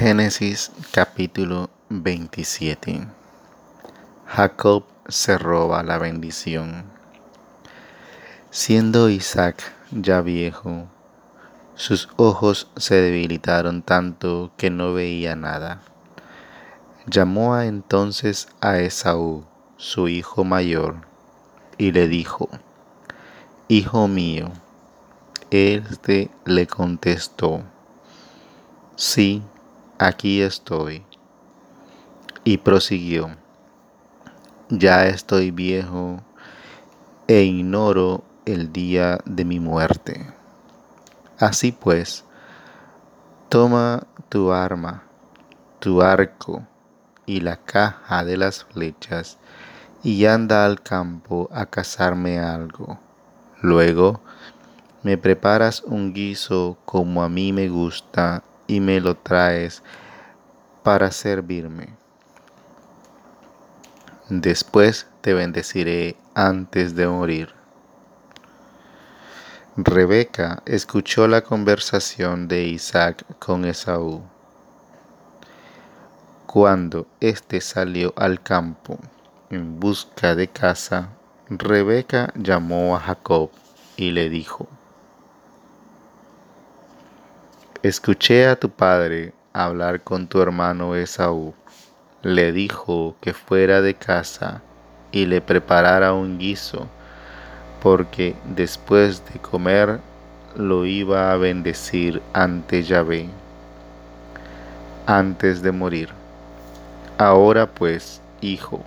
Génesis capítulo 27 Jacob se roba la bendición. Siendo Isaac ya viejo, sus ojos se debilitaron tanto que no veía nada. Llamó entonces a Esaú, su hijo mayor, y le dijo, Hijo mío, éste le contestó, Sí, aquí estoy. Y prosiguió, ya estoy viejo e ignoro el día de mi muerte. Así pues, toma tu arma, tu arco y la caja de las flechas y anda al campo a cazarme algo. Luego me preparas un guiso como a mí me gusta y me lo traes para servirme. Después te bendeciré antes de morir. Rebeca escuchó la conversación de Isaac con Esaú. Cuando éste salió al campo en busca de casa, Rebeca llamó a Jacob y le dijo, Escuché a tu padre hablar con tu hermano Esaú. Le dijo que fuera de casa y le preparara un guiso, porque después de comer lo iba a bendecir ante Yahvé, antes de morir. Ahora pues, hijo,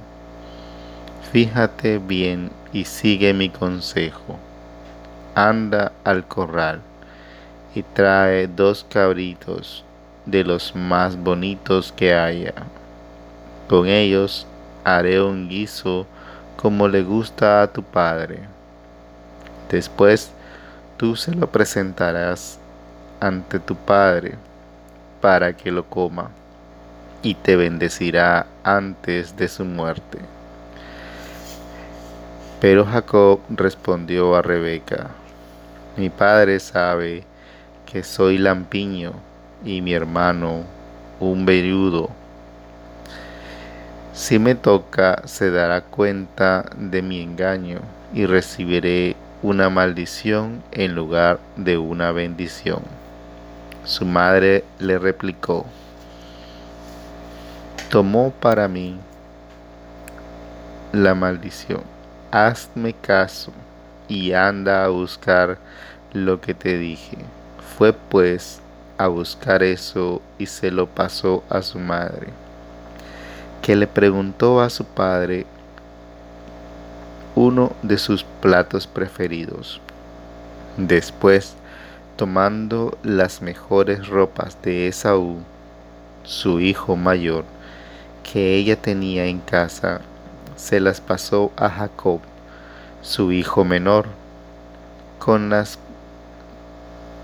fíjate bien y sigue mi consejo. Anda al corral y trae dos cabritos de los más bonitos que haya. Con ellos haré un guiso como le gusta a tu padre. Después tú se lo presentarás ante tu padre para que lo coma y te bendecirá antes de su muerte. Pero Jacob respondió a Rebeca, mi padre sabe que soy lampiño y mi hermano un verudo. Si me toca, se dará cuenta de mi engaño y recibiré una maldición en lugar de una bendición. Su madre le replicó, tomó para mí la maldición. Hazme caso y anda a buscar lo que te dije. Fue pues a buscar eso y se lo pasó a su madre, que le preguntó a su padre uno de sus platos preferidos. Después, tomando las mejores ropas de Esaú, su hijo mayor, que ella tenía en casa, se las pasó a Jacob, su hijo menor, con las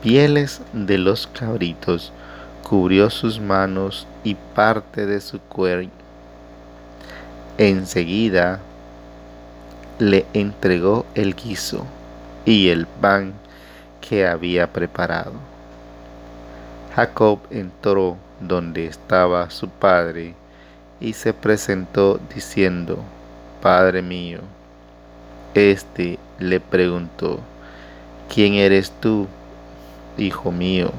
pieles de los cabritos, cubrió sus manos y parte de su cuello. Enseguida le entregó el guiso y el pan que había preparado. Jacob entró donde estaba su padre y se presentó diciendo, Padre mío. Este le preguntó, ¿quién eres tú? Hijo mío.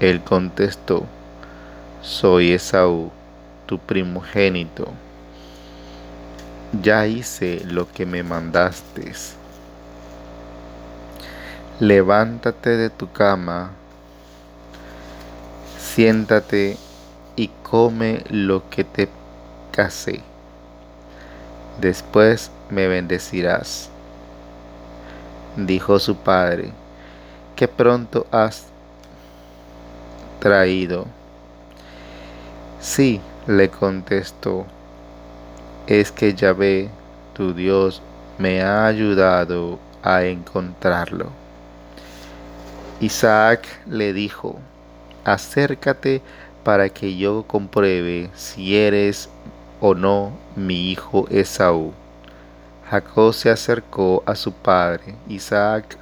Él contestó, soy Esaú, tu primogénito. Ya hice lo que me mandaste. Levántate de tu cama, siéntate y come lo que te casé. Después me bendecirás. Dijo su padre, que pronto has traído. Sí, le contestó, es que Yahvé, tu Dios, me ha ayudado a encontrarlo. Isaac le dijo, acércate para que yo compruebe si eres o no mi hijo Esaú. Jacob se acercó a su padre Isaac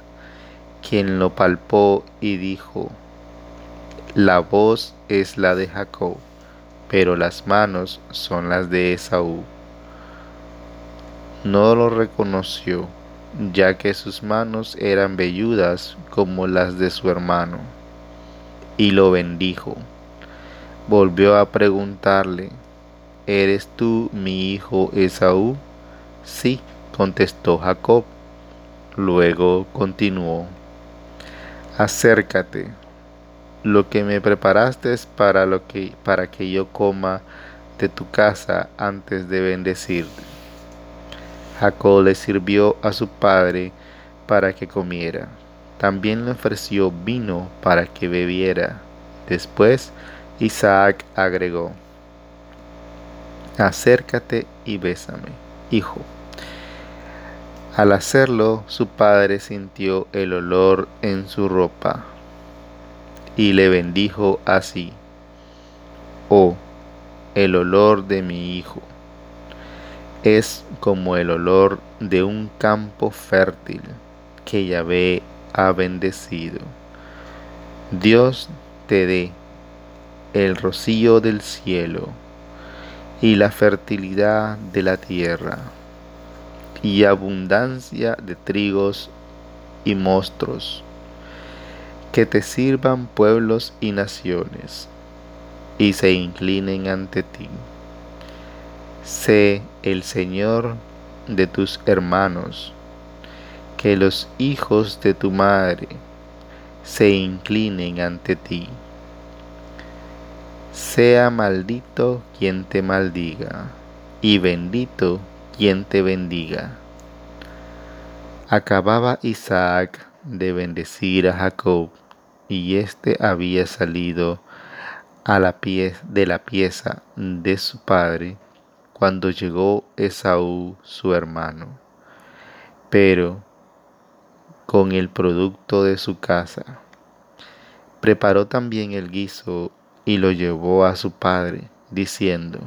quien lo palpó y dijo, La voz es la de Jacob, pero las manos son las de Esaú. No lo reconoció, ya que sus manos eran velludas como las de su hermano, y lo bendijo. Volvió a preguntarle, ¿Eres tú mi hijo Esaú? Sí, contestó Jacob. Luego continuó, acércate, lo que me preparaste es para, lo que, para que yo coma de tu casa antes de bendecirte. Jacob le sirvió a su padre para que comiera. También le ofreció vino para que bebiera. Después Isaac agregó, acércate y bésame, hijo. Al hacerlo, su padre sintió el olor en su ropa y le bendijo así. Oh, el olor de mi hijo es como el olor de un campo fértil que Yahvé ha bendecido. Dios te dé el rocío del cielo y la fertilidad de la tierra y abundancia de trigos y mostros, que te sirvan pueblos y naciones, y se inclinen ante ti. Sé el Señor de tus hermanos, que los hijos de tu madre se inclinen ante ti. Sea maldito quien te maldiga, y bendito quien te bendiga. Acababa Isaac de bendecir a Jacob, y éste había salido a la pie de la pieza de su padre cuando llegó Esaú su hermano. Pero con el producto de su casa. Preparó también el guiso y lo llevó a su padre, diciendo,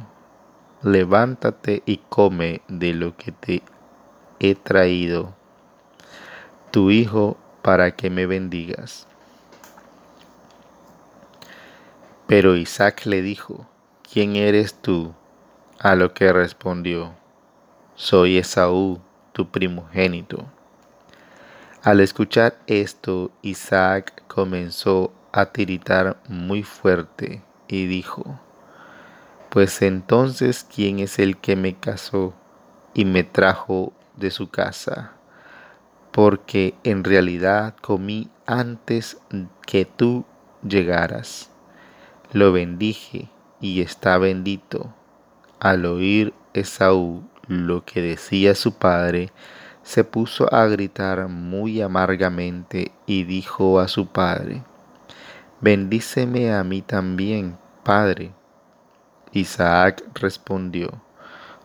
levántate y come de lo que te he traído, tu hijo, para que me bendigas. Pero Isaac le dijo, ¿quién eres tú? A lo que respondió, soy Esaú, tu primogénito. Al escuchar esto, Isaac comenzó a tiritar muy fuerte y dijo, pues entonces, ¿quién es el que me casó y me trajo de su casa? Porque en realidad comí antes que tú llegaras. Lo bendije y está bendito. Al oír Esaú lo que decía su padre, se puso a gritar muy amargamente y dijo a su padre, Bendíceme a mí también, padre. Isaac respondió,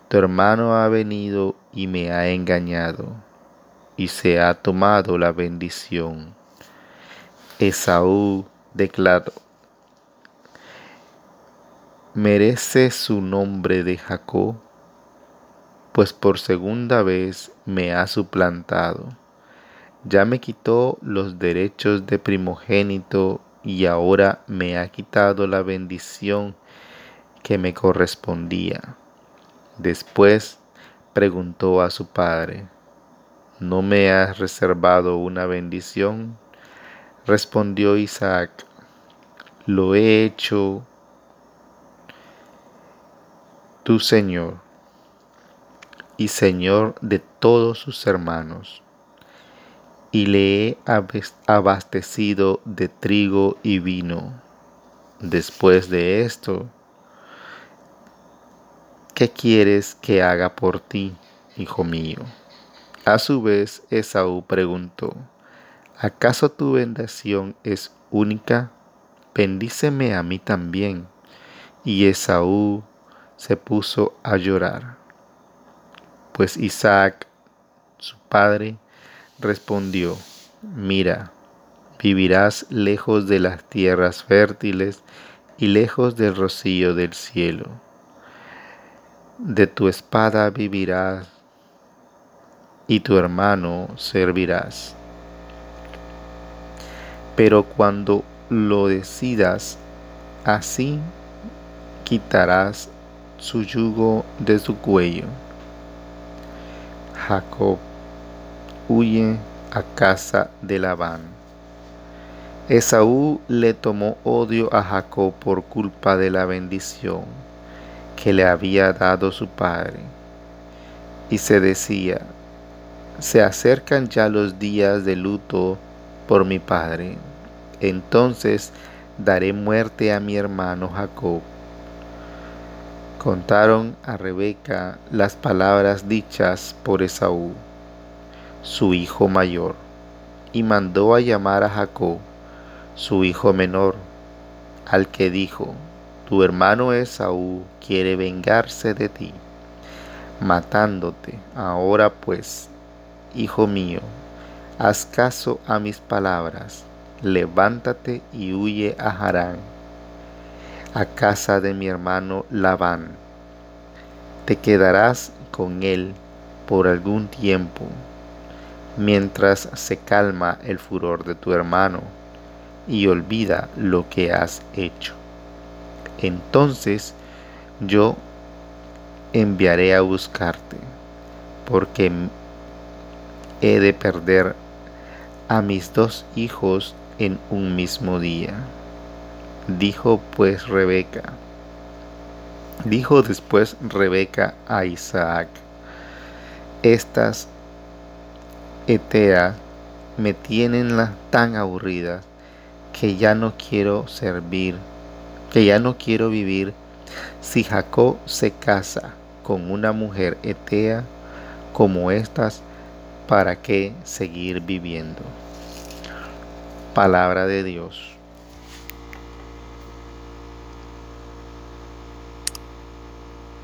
Tu hermano ha venido y me ha engañado, y se ha tomado la bendición. Esaú declaró, ¿merece su nombre de Jacob? Pues por segunda vez me ha suplantado. Ya me quitó los derechos de primogénito y ahora me ha quitado la bendición que me correspondía. Después preguntó a su padre, ¿no me has reservado una bendición? Respondió Isaac, lo he hecho tu Señor y Señor de todos sus hermanos, y le he abastecido de trigo y vino. Después de esto, ¿qué quieres que haga por ti, hijo mío? A su vez, Esaú preguntó, ¿acaso tu bendición es única? Bendíceme a mí también. Y Esaú se puso a llorar. Pues Isaac, su padre, respondió, mira, vivirás lejos de las tierras fértiles y lejos del rocío del cielo de tu espada vivirás y tu hermano servirás. Pero cuando lo decidas, así quitarás su yugo de su cuello. Jacob huye a casa de Labán. Esaú le tomó odio a Jacob por culpa de la bendición que le había dado su padre. Y se decía, se acercan ya los días de luto por mi padre. Entonces daré muerte a mi hermano Jacob. Contaron a Rebeca las palabras dichas por Esaú, su hijo mayor, y mandó a llamar a Jacob, su hijo menor, al que dijo, tu hermano Esaú quiere vengarse de ti, matándote. Ahora pues, hijo mío, haz caso a mis palabras, levántate y huye a Harán a casa de mi hermano Labán. Te quedarás con él por algún tiempo, mientras se calma el furor de tu hermano y olvida lo que has hecho. Entonces yo enviaré a buscarte, porque he de perder a mis dos hijos en un mismo día. Dijo pues Rebeca, dijo después Rebeca a Isaac, estas eteas me tienen tan aburridas que ya no quiero servir, que ya no quiero vivir si Jacob se casa con una mujer etea como estas, ¿para qué seguir viviendo? Palabra de Dios.